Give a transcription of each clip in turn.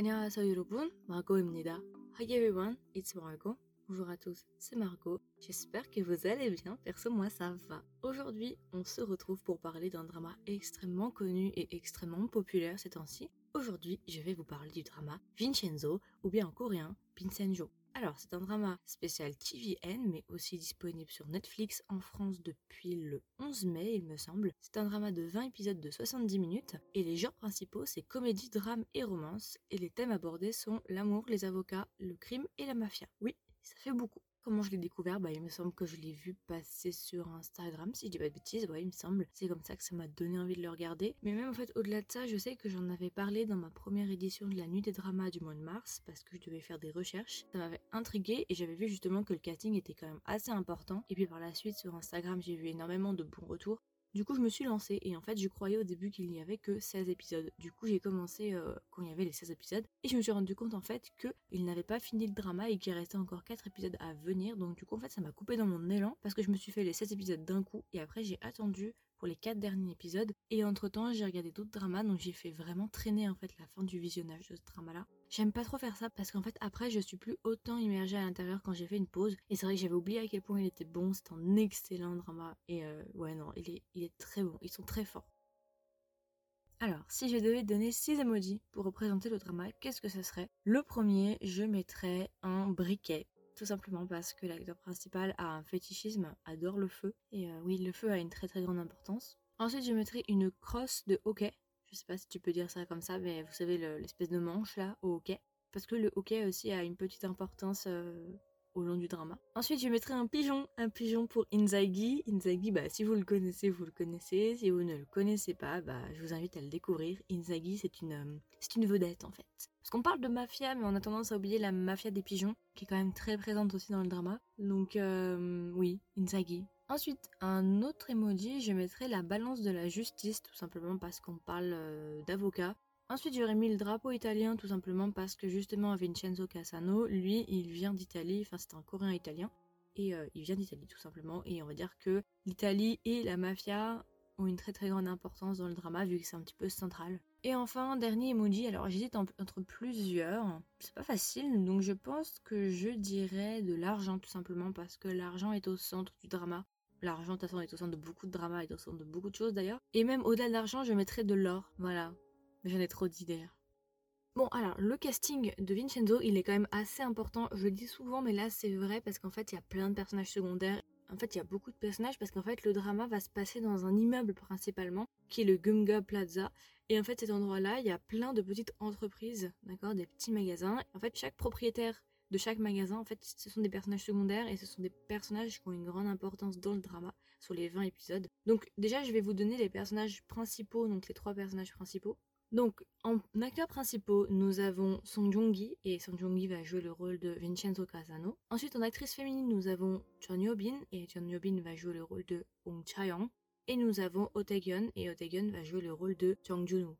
안녕하세요 여러분, Margot입니다. Hi everyone, it's Margot. Bonjour à tous, c'est Margot. J'espère que vous allez bien, perso moi ça va. Aujourd'hui, on se retrouve pour parler d'un drama extrêmement connu et extrêmement populaire ces temps-ci. Aujourd'hui, je vais vous parler du drama Vincenzo, ou bien en coréen, Vincenzo. Alors, c'est un drama spécial TVN, mais aussi disponible sur Netflix en France depuis le 11 mai, il me semble. C'est un drama de 20 épisodes de 70 minutes, et les genres principaux, c'est comédie, drame et romance, et les thèmes abordés sont l'amour, les avocats, le crime et la mafia. Oui, ça fait beaucoup. Comment je l'ai découvert? Bah, il me semble que je l'ai vu passer sur Instagram, si je dis pas de bêtises. Ouais, il me semble. C'est comme ça que ça m'a donné envie de le regarder. Mais même en fait, au-delà de ça, je sais que j'en avais parlé dans ma première édition de la Nuit des Dramas du mois de mars, parce que je devais faire des recherches. Ça m'avait intrigué et j'avais vu justement que le casting était quand même assez important. Et puis par la suite, sur Instagram, j'ai vu énormément de bons retours. Du coup, je me suis lancée et en fait, je croyais au début qu'il n'y avait que 16 épisodes. Du coup, j'ai commencé euh, quand il y avait les 16 épisodes et je me suis rendu compte en fait qu'il n'avait pas fini le drama et qu'il restait encore 4 épisodes à venir. Donc, du coup, en fait, ça m'a coupé dans mon élan parce que je me suis fait les 16 épisodes d'un coup et après, j'ai attendu pour les 4 derniers épisodes et entre temps, j'ai regardé d'autres dramas donc j'ai fait vraiment traîner en fait la fin du visionnage de ce drama là. J'aime pas trop faire ça parce qu'en fait après je suis plus autant immergée à l'intérieur quand j'ai fait une pause et c'est vrai que j'avais oublié à quel point il était bon, c'est un excellent drama et euh, ouais non il est, il est très bon, ils sont très forts. Alors, si je devais donner 6 emojis pour représenter le drama, qu'est-ce que ce serait? Le premier, je mettrais un briquet. Tout simplement parce que l'acteur principal a un fétichisme, adore le feu. Et euh, oui, le feu a une très très grande importance. Ensuite, je mettrais une crosse de hockey je sais pas si tu peux dire ça comme ça, mais vous savez, l'espèce de manche là, au hockey. Parce que le hockey aussi a une petite importance euh, au long du drama. Ensuite, je mettrai un pigeon, un pigeon pour Inzaghi. Inzaghi, bah, si vous le connaissez, vous le connaissez. Si vous ne le connaissez pas, bah, je vous invite à le découvrir. Inzaghi, c'est une, euh, c'est une vedette en fait. Parce qu'on parle de mafia, mais on a tendance à oublier la mafia des pigeons, qui est quand même très présente aussi dans le drama. Donc, euh, oui, Inzaghi, Ensuite, un autre emoji, je mettrai la balance de la justice, tout simplement parce qu'on parle euh, d'avocat. Ensuite, j'aurais mis le drapeau italien, tout simplement parce que justement Vincenzo Casano, lui, il vient d'Italie, enfin c'est un coréen italien, et euh, il vient d'Italie tout simplement, et on va dire que l'Italie et la mafia ont une très très grande importance dans le drama, vu que c'est un petit peu central. Et enfin, dernier emoji, alors j'hésite entre plusieurs, c'est pas facile, donc je pense que je dirais de l'argent tout simplement, parce que l'argent est au centre du drama. L'argent, de toute façon, est au centre de beaucoup de drama, est au centre de beaucoup de choses d'ailleurs. Et même au-delà de l'argent, je mettrais de l'or. Voilà. J'en ai trop dit. Bon, alors, le casting de Vincenzo, il est quand même assez important. Je le dis souvent, mais là, c'est vrai parce qu'en fait, il y a plein de personnages secondaires. En fait, il y a beaucoup de personnages parce qu'en fait, le drama va se passer dans un immeuble principalement, qui est le Gumga Plaza. Et en fait, cet endroit-là, il y a plein de petites entreprises, d'accord, des petits magasins. En fait, chaque propriétaire de chaque magasin, en fait, ce sont des personnages secondaires et ce sont des personnages qui ont une grande importance dans le drama sur les 20 épisodes. Donc déjà, je vais vous donner les personnages principaux, donc les trois personnages principaux. Donc, en acteurs principaux, nous avons Song Joong-gi, et Song Joong-gi va jouer le rôle de Vincenzo Casano. Ensuite, en actrice féminine, nous avons Chun Yo-bin, et Chun Yo-bin va jouer le rôle de Ong Cha-young. Et nous avons Oh et Oh va jouer le rôle de Jung Jun-woo.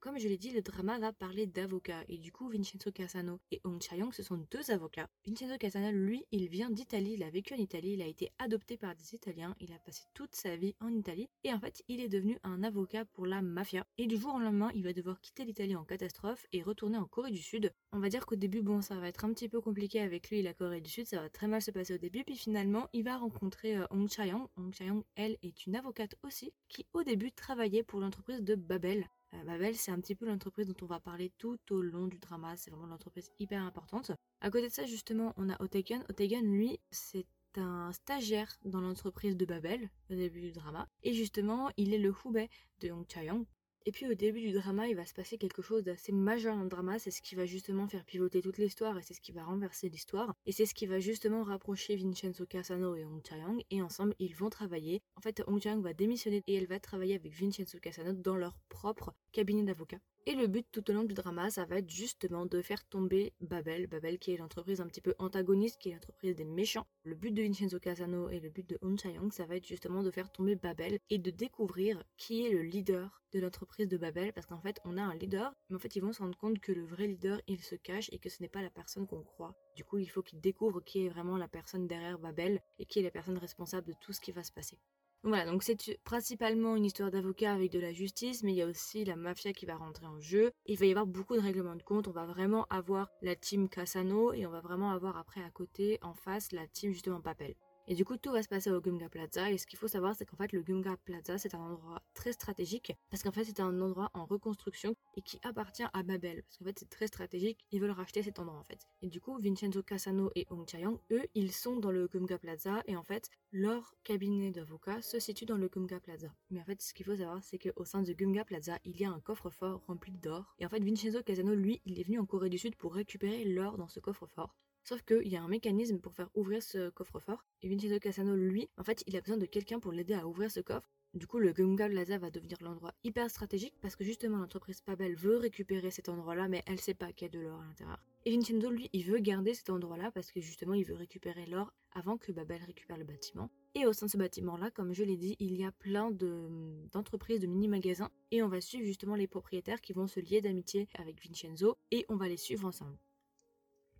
Comme je l'ai dit, le drama va parler d'avocats et du coup Vincenzo Casano et Hong Cha-young ce sont deux avocats. Vincenzo Casano, lui, il vient d'Italie, il a vécu en Italie, il a été adopté par des Italiens, il a passé toute sa vie en Italie et en fait il est devenu un avocat pour la mafia. Et du jour au lendemain, il va devoir quitter l'Italie en catastrophe et retourner en Corée du Sud. On va dire qu'au début, bon, ça va être un petit peu compliqué avec lui et la Corée du Sud, ça va très mal se passer au début, puis finalement il va rencontrer euh, Hong Cha-young. Hong Cha-young, elle, est une avocate aussi, qui au début travaillait pour l'entreprise de Babel. Euh, Babel, c'est un petit peu l'entreprise dont on va parler tout au long du drama. C'est vraiment l'entreprise hyper importante. À côté de ça, justement, on a Otegen. Otegen, lui, c'est un stagiaire dans l'entreprise de Babel au début du drama. Et justement, il est le Hubei de Yong Cha-young. Et puis au début du drama, il va se passer quelque chose d'assez majeur dans le drama, c'est ce qui va justement faire pivoter toute l'histoire et c'est ce qui va renverser l'histoire. Et c'est ce qui va justement rapprocher Vincenzo Casano et Hong Cha-young et ensemble ils vont travailler. En fait, Hong Cha-young va démissionner et elle va travailler avec Vincenzo Casano dans leur propre cabinet d'avocat. Et le but tout au long du drama, ça va être justement de faire tomber Babel, Babel qui est l'entreprise un petit peu antagoniste, qui est l'entreprise des méchants. Le but de Vincenzo Casano et le but de Hun Cha-young, ça va être justement de faire tomber Babel et de découvrir qui est le leader de l'entreprise de Babel, parce qu'en fait, on a un leader, mais en fait, ils vont se rendre compte que le vrai leader, il se cache et que ce n'est pas la personne qu'on croit. Du coup, il faut qu'ils découvrent qui est vraiment la personne derrière Babel et qui est la personne responsable de tout ce qui va se passer. Voilà, donc c'est principalement une histoire d'avocat avec de la justice, mais il y a aussi la mafia qui va rentrer en jeu. Il va y avoir beaucoup de règlements de compte. On va vraiment avoir la team Cassano et on va vraiment avoir après à côté, en face, la team justement Papel. Et du coup, tout va se passer au Gumga Plaza. Et ce qu'il faut savoir, c'est qu'en fait, le Gumga Plaza, c'est un endroit très stratégique parce qu'en fait, c'est un endroit en reconstruction et qui appartient à Babel. Parce qu'en fait, c'est très stratégique. Ils veulent racheter cet endroit en fait. Et du coup, Vincenzo Casano et Hong Chiang, eux, ils sont dans le Gumga Plaza et en fait, leur cabinet d'avocats se situe dans le Gumga Plaza. Mais en fait, ce qu'il faut savoir, c'est qu'au sein du Gumga Plaza, il y a un coffre-fort rempli d'or. Et en fait, Vincenzo Casano, lui, il est venu en Corée du Sud pour récupérer l'or dans ce coffre-fort. Sauf qu'il y a un mécanisme pour faire ouvrir ce coffre-fort. Et Vincenzo Cassano, lui, en fait, il a besoin de quelqu'un pour l'aider à ouvrir ce coffre. Du coup, le Gunga Plaza va devenir l'endroit hyper stratégique parce que justement l'entreprise Pabel veut récupérer cet endroit-là, mais elle sait pas qu'il y a de l'or à l'intérieur. Et Vincenzo, lui, il veut garder cet endroit-là parce que justement, il veut récupérer l'or avant que Babel récupère le bâtiment. Et au sein de ce bâtiment-là, comme je l'ai dit, il y a plein d'entreprises, de, de mini-magasins. Et on va suivre justement les propriétaires qui vont se lier d'amitié avec Vincenzo et on va les suivre ensemble.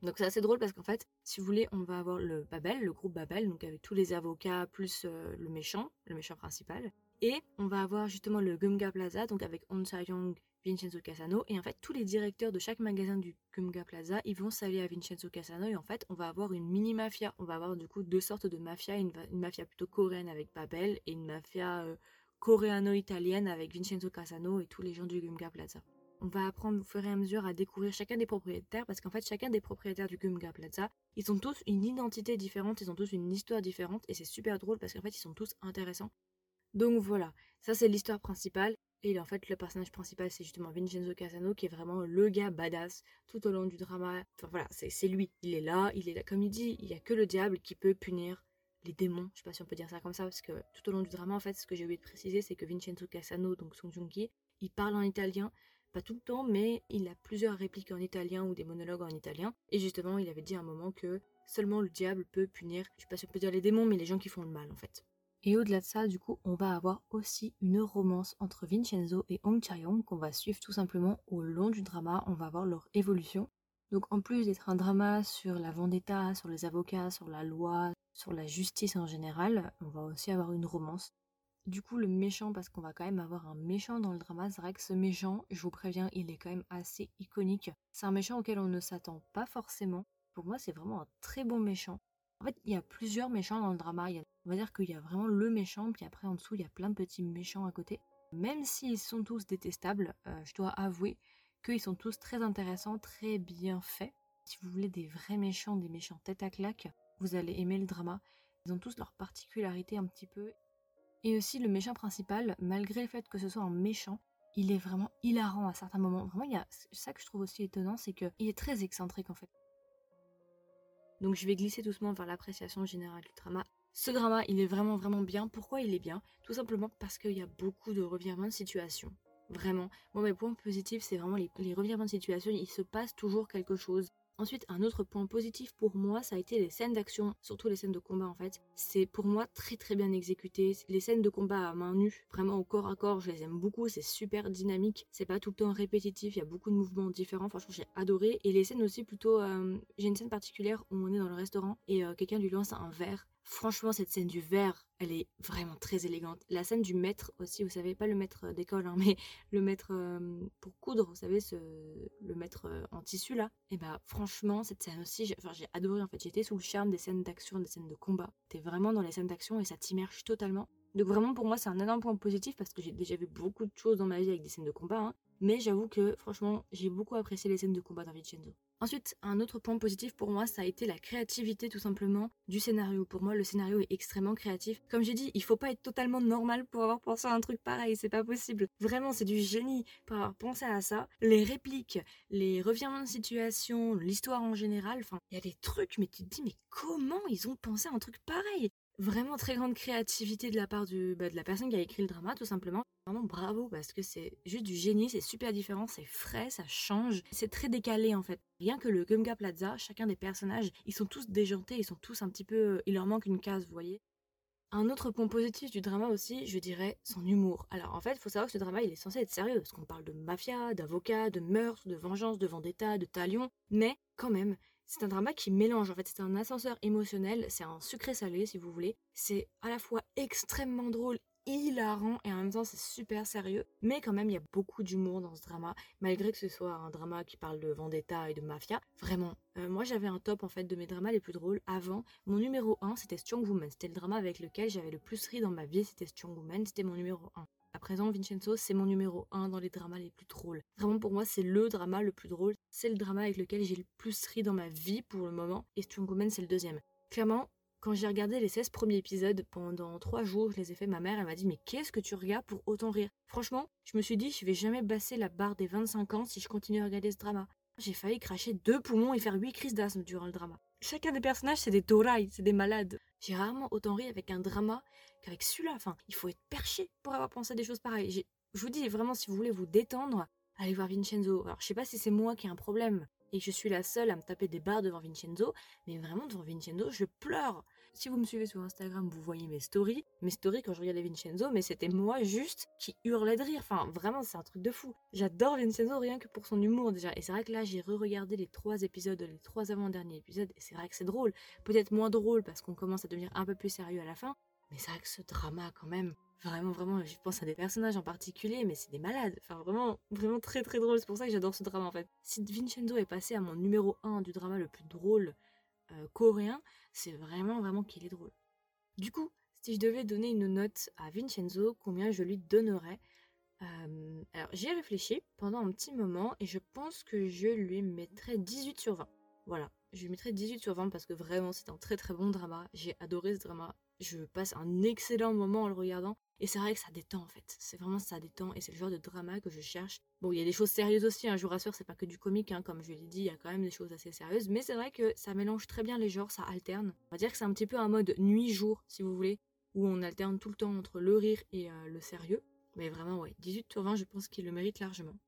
Donc c'est assez drôle parce qu'en fait, si vous voulez, on va avoir le Babel, le groupe Babel, donc avec tous les avocats plus euh, le méchant, le méchant principal. Et on va avoir justement le Gumga Plaza, donc avec On Young, Vincenzo Casano. Et en fait, tous les directeurs de chaque magasin du Gumga Plaza, ils vont s'allier à Vincenzo Casano. Et en fait, on va avoir une mini-mafia. On va avoir du coup deux sortes de mafia. Une, mafia plutôt coréenne avec Babel et une mafia euh, coréano-italienne avec Vincenzo Casano et tous les gens du Gumga Plaza on va apprendre au fur et à mesure à découvrir chacun des propriétaires parce qu'en fait chacun des propriétaires du Gumga Plaza, ils ont tous une identité différente, ils ont tous une histoire différente et c'est super drôle parce qu'en fait ils sont tous intéressants. Donc voilà, ça c'est l'histoire principale et en fait le personnage principal c'est justement Vincenzo Casano qui est vraiment le gars badass tout au long du drama. Enfin voilà, c'est lui, il est là, il est là comme il dit, il y a que le diable qui peut punir les démons, je sais pas si on peut dire ça comme ça parce que tout au long du drama en fait ce que j'ai oublié de préciser c'est que Vincenzo Casano donc Song Joong-ki, il parle en italien pas tout le temps, mais il a plusieurs répliques en italien ou des monologues en italien. Et justement, il avait dit un moment que seulement le diable peut punir, je sais pas si on peut dire les démons, mais les gens qui font le mal en fait. Et au-delà de ça, du coup, on va avoir aussi une romance entre Vincenzo et Hong Chae-young qu'on va suivre tout simplement au long du drama. On va voir leur évolution. Donc en plus d'être un drama sur la vendetta, sur les avocats, sur la loi, sur la justice en général, on va aussi avoir une romance du coup, le méchant, parce qu'on va quand même avoir un méchant dans le drama, c'est vrai que ce méchant, je vous préviens, il est quand même assez iconique. C'est un méchant auquel on ne s'attend pas forcément. Pour moi, c'est vraiment un très bon méchant. En fait, il y a plusieurs méchants dans le drama. on va dire qu'il y a vraiment le méchant, puis après en dessous, il y a plein de petits méchants à côté. Même s'ils sont tous détestables, euh, je dois avouer qu'ils sont tous très intéressants, très bien faits. Si vous voulez des vrais méchants, des méchants tête à claque, vous allez aimer le drama. Ils ont tous leurs particularités un petit peu. Et aussi le méchant principal, malgré le fait que ce soit un méchant, il est vraiment hilarant à certains moments. Vraiment, il y a ça que je trouve aussi étonnant, c'est qu'il est très excentrique en fait. Donc je vais glisser doucement vers l'appréciation générale du drama. Ce drama, il est vraiment vraiment bien. Pourquoi il est bien? Tout simplement parce qu'il y a beaucoup de revirements de situation. Vraiment. Moi, mes points positifs, c'est vraiment les, les revirements de situation. Il se passe toujours quelque chose. Ensuite, un autre point positif pour moi, ça a été les scènes d'action, surtout les scènes de combat en fait. C'est pour moi très très bien exécuté. Les scènes de combat à main nue, vraiment au corps à corps, je les aime beaucoup. C'est super dynamique. C'est pas tout le temps répétitif. Il y a beaucoup de mouvements différents. Franchement, j'ai adoré. Et les scènes aussi plutôt. Euh, j'ai une scène particulière où on est dans le restaurant et euh, quelqu'un lui lance un verre Franchement, cette scène du verre, elle est vraiment très élégante. La scène du maître aussi, vous savez, pas le maître d'école, hein, mais le maître euh, pour coudre, vous savez, ce, le maître euh, en tissu là. Et bah franchement, cette scène aussi, j'ai adoré en fait. J'étais sous le charme des scènes d'action, des scènes de combat. T'es vraiment dans les scènes d'action et ça t'immerge totalement. Donc vraiment pour moi c'est un énorme point positif parce que j'ai déjà vu beaucoup de choses dans ma vie avec des scènes de combat. Hein. Mais j'avoue que franchement j'ai beaucoup apprécié les scènes de combat dans Vincenzo. Ensuite, un autre point positif pour moi, ça a été la créativité tout simplement du scénario. Pour moi, le scénario est extrêmement créatif. Comme j'ai dit, il faut pas être totalement normal pour avoir pensé à un truc pareil, c'est pas possible. Vraiment, c'est du génie pour avoir pensé à ça. Les répliques, les revirements de situation, l'histoire en général, enfin, il y a des trucs, mais tu te dis, mais comment ils ont pensé à un truc pareil? Vraiment très grande créativité de la part du, bah, de la personne qui a écrit le drama, tout simplement. Vraiment bravo, parce que c'est juste du génie, c'est super différent, c'est frais, ça change. C'est très décalé en fait. Rien que le Gumga Plaza, chacun des personnages, ils sont tous déjantés, ils sont tous un petit peu... Il leur manque une case, vous voyez. Un autre point positif du drama aussi, je dirais son humour. Alors en fait, il faut savoir que ce drama, il est censé être sérieux, parce qu'on parle de mafia, d'avocat, de meurtre, de vengeance, de vendetta, de talion, mais quand même, C'est un drama qui mélange, en fait, c'est un ascenseur émotionnel, c'est un sucré salé si vous voulez. C'est à la fois extrêmement drôle, hilarant et en même temps c'est super sérieux. Mais quand même, il y a beaucoup d'humour dans ce drama, malgré que ce soit un drama qui parle de vendetta et de mafia. Vraiment, euh, moi j'avais un top en fait de mes dramas les plus drôles avant. Mon numéro 1 c'était Strong Woman, c'était le drama avec lequel j'avais le plus ri dans ma vie, c'était Strong Woman, c'était mon numéro 1. À présent, Vincenzo, c'est mon numéro 1 dans les dramas les plus drôles. Vraiment, pour moi, c'est le drama le plus drôle. C'est le drama avec lequel j'ai le plus ri dans ma vie pour le moment. Et Strong Woman, c'est le deuxième. Clairement, quand j'ai regardé les 16 premiers épisodes pendant 3 jours, je les ai fait, ma mère, elle m'a dit Mais qu'est-ce que tu regardes pour autant rire? Franchement, je me suis dit Je vais jamais passer la barre des 25 ans si je continue à regarder ce drama. J'ai failli cracher deux poumons et faire 8 crises d'asthme durant le drama. Chacun des personnages, c'est des torailles, c'est des malades. J'ai rarement autant ri avec un drama qu'avec celui-là. Enfin, il faut être perché pour avoir pensé à des choses pareilles. Je vous dis vraiment, si vous voulez vous détendre, allez voir Vincenzo. Alors, je sais pas si c'est moi qui ai un problème et que je suis la seule à me taper des barres devant Vincenzo, mais vraiment devant Vincenzo, je pleure. Si vous me suivez sur Instagram, vous voyez mes stories. Mes stories quand je regardais Vincenzo, mais c'était moi juste qui hurlais de rire. Enfin, vraiment, c'est un truc de fou. J'adore Vincenzo rien que pour son humour déjà. Et c'est vrai que là, j'ai re-regardé les trois épisodes, les trois avant-derniers épisodes, et c'est vrai que c'est drôle. Peut-être moins drôle parce qu'on commence à devenir un peu plus sérieux à la fin, mais c'est vrai que ce drama quand même, vraiment, vraiment, je pense à des personnages en particulier, mais c'est des malades. Enfin, vraiment, vraiment très très drôle. C'est pour ça que j'adore ce drama en fait. Si Vincenzo est passé à mon numéro 1 du drama le plus drôle euh, coréen, c'est vraiment, vraiment qu'il est drôle. Du coup, si je devais donner une note à Vincenzo, combien je lui donnerais euh, Alors, j'y ai réfléchi pendant un petit moment et je pense que je lui mettrais 18 sur 20. Voilà, je lui mettrais 18 sur 20 parce que vraiment, c'est un très très bon drama. J'ai adoré ce drama je passe un excellent moment en le regardant. Et c'est vrai que ça détend en fait. C'est vraiment ça détend et c'est le genre de drama que je cherche. Bon, il y a des choses sérieuses aussi, hein, je vous rassure, c'est pas que du comique, hein, comme je l'ai dit, il y a quand même des choses assez sérieuses. Mais c'est vrai que ça mélange très bien les genres, ça alterne. On va dire que c'est un petit peu un mode nuit-jour, si vous voulez, où on alterne tout le temps entre le rire et euh, le sérieux. Mais vraiment, ouais, 18 sur 20, je pense qu'il le mérite largement.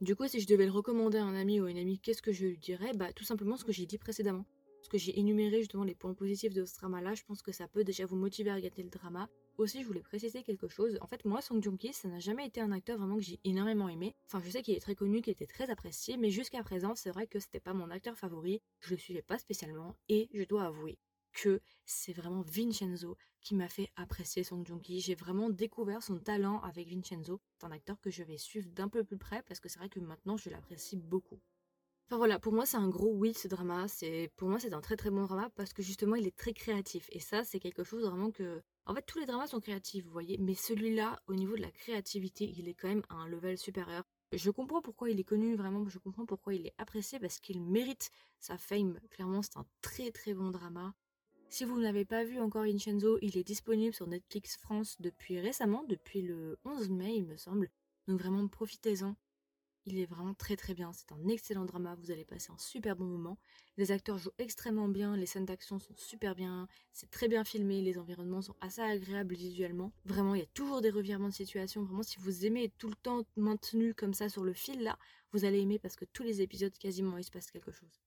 Du coup, si je devais le recommander à un ami ou une amie, qu'est-ce que je lui dirais? Bah, tout simplement ce que j'ai dit précédemment parce que j'ai énuméré justement les points positifs de ce drama-là, je pense que ça peut déjà vous motiver à regarder le drama. Aussi, je voulais préciser quelque chose. En fait, moi, Song Joong-ki, ça n'a jamais été un acteur vraiment que j'ai énormément aimé. Enfin, je sais qu'il est très connu, qu'il était très apprécié, mais jusqu'à présent, c'est vrai que c'était pas mon acteur favori. Je le suivais pas spécialement, et je dois avouer que c'est vraiment Vincenzo qui m'a fait apprécier Song Joong-ki. J'ai vraiment découvert son talent avec Vincenzo. C'est un acteur que je vais suivre d'un peu plus près parce que c'est vrai que maintenant je l'apprécie beaucoup. Enfin voilà, pour moi c'est un gros oui ce drama. C'est pour moi c'est un très très bon drama parce que justement il est très créatif et ça c'est quelque chose vraiment que en fait tous les dramas sont créatifs, vous voyez, mais celui-là au niveau de la créativité, il est quand même à un level supérieur. Je comprends pourquoi il est connu vraiment, je comprends pourquoi il est apprécié parce qu'il mérite sa fame. Clairement, c'est un très très bon drama. Si vous n'avez pas vu encore Vincenzo, il est disponible sur Netflix France depuis récemment, depuis le 11 mai il me semble. Donc vraiment profitez-en. Il est vraiment très très bien, c'est un excellent drama, vous allez passer un super bon moment. Les acteurs jouent extrêmement bien, les scènes d'action sont super bien, c'est très bien filmé, les environnements sont assez agréables visuellement. Vraiment, il y a toujours des revirements de situation, vraiment si vous aimez être tout le temps maintenu comme ça sur le fil là, vous allez aimer parce que tous les épisodes quasiment il se passe quelque chose.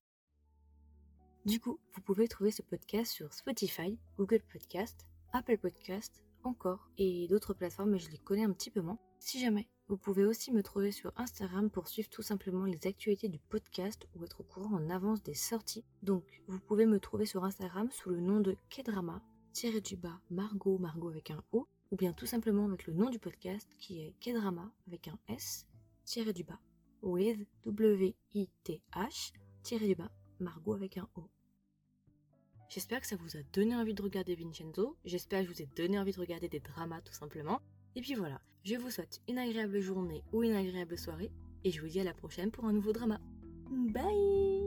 Du coup, vous pouvez trouver ce podcast sur Spotify, Google Podcast, Apple Podcast, encore, et d'autres plateformes, mais je les connais un petit peu moins. Si jamais vous pouvez aussi me trouver sur Instagram pour suivre tout simplement les actualités du podcast ou être au courant en avance des sorties. Donc, vous pouvez me trouver sur Instagram sous le nom de Kedrama, tiré du bas, Margot, Margot avec un O, ou bien tout simplement avec le nom du podcast qui est Kedrama avec un S, tiré du bas, with W-I-T-H, tiré du bas, Margot avec un O. J'espère que ça vous a donné envie de regarder Vincenzo, j'espère que je vous ai donné envie de regarder des dramas tout simplement. Et puis voilà, je vous souhaite une agréable journée ou une agréable soirée et je vous dis à la prochaine pour un nouveau drama. Bye